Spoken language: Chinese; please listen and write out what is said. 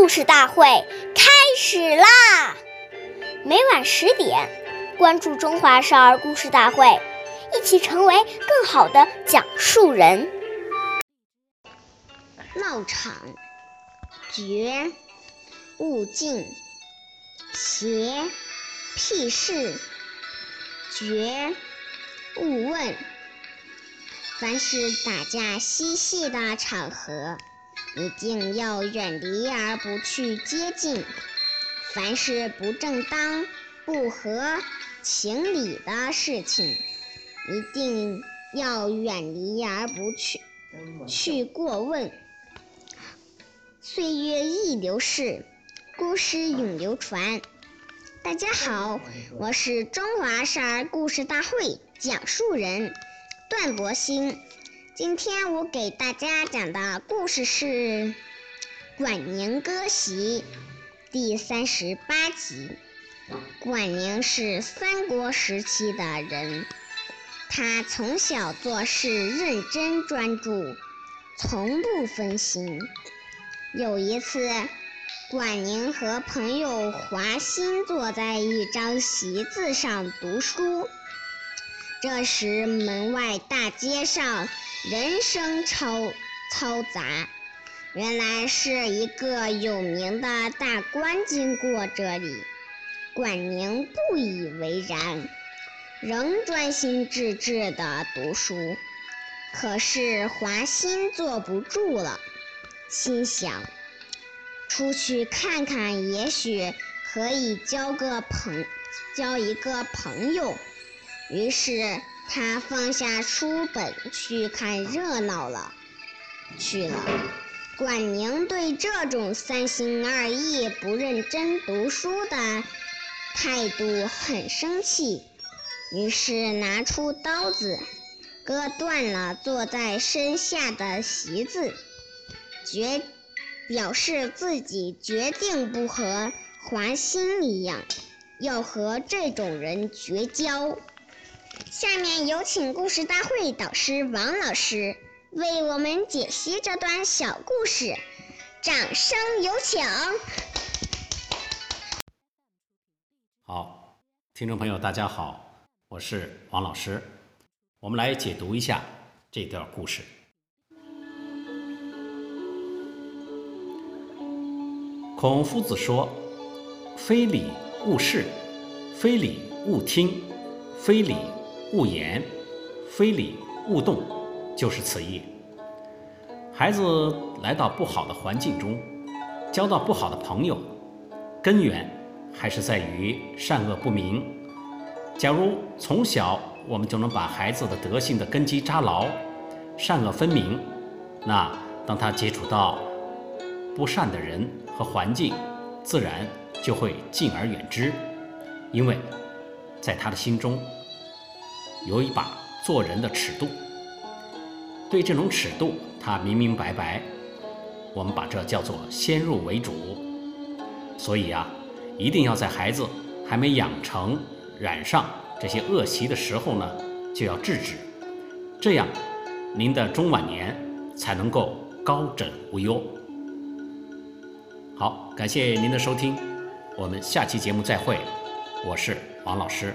故事大会开始啦！每晚十点，关注《中华少儿故事大会》，一起成为更好的讲述人。闹场，绝，勿近，邪，僻事，绝，勿问。凡是打架嬉戏的场合。一定要远离而不去接近。凡是不正当、不合情理的事情，一定要远离而不去去过问。岁月易流逝，故事永流传。大家好，我是中华少儿故事大会讲述人段博鑫。今天我给大家讲的故事是《管宁割席》第三十八集。管宁是三国时期的人，他从小做事认真专注，从不分心。有一次，管宁和朋友华歆坐在一张席子上读书，这时门外大街上。人声嘈嘈杂，原来是一个有名的大官经过这里。管宁不以为然，仍专心致志地读书。可是华歆坐不住了，心想：出去看看，也许可以交个朋，交一个朋友。于是。他放下书本去看热闹了，去了。管宁对这种三心二意、不认真读书的态度很生气，于是拿出刀子，割断了坐在身下的席子，决表示自己决定不和华歆一样，要和这种人绝交。下面有请故事大会导师王老师为我们解析这段小故事，掌声有请。好，听众朋友，大家好，我是王老师，我们来解读一下这段故事。孔夫子说：“非礼勿视，非礼勿听，非礼。”勿言，非礼勿动，就是此意。孩子来到不好的环境中，交到不好的朋友，根源还是在于善恶不明。假如从小我们就能把孩子的德性的根基扎牢，善恶分明，那当他接触到不善的人和环境，自然就会敬而远之，因为在他的心中。有一把做人的尺度，对这种尺度，他明明白白。我们把这叫做先入为主。所以啊，一定要在孩子还没养成染上这些恶习的时候呢，就要制止，这样您的中晚年才能够高枕无忧。好，感谢您的收听，我们下期节目再会。我是王老师。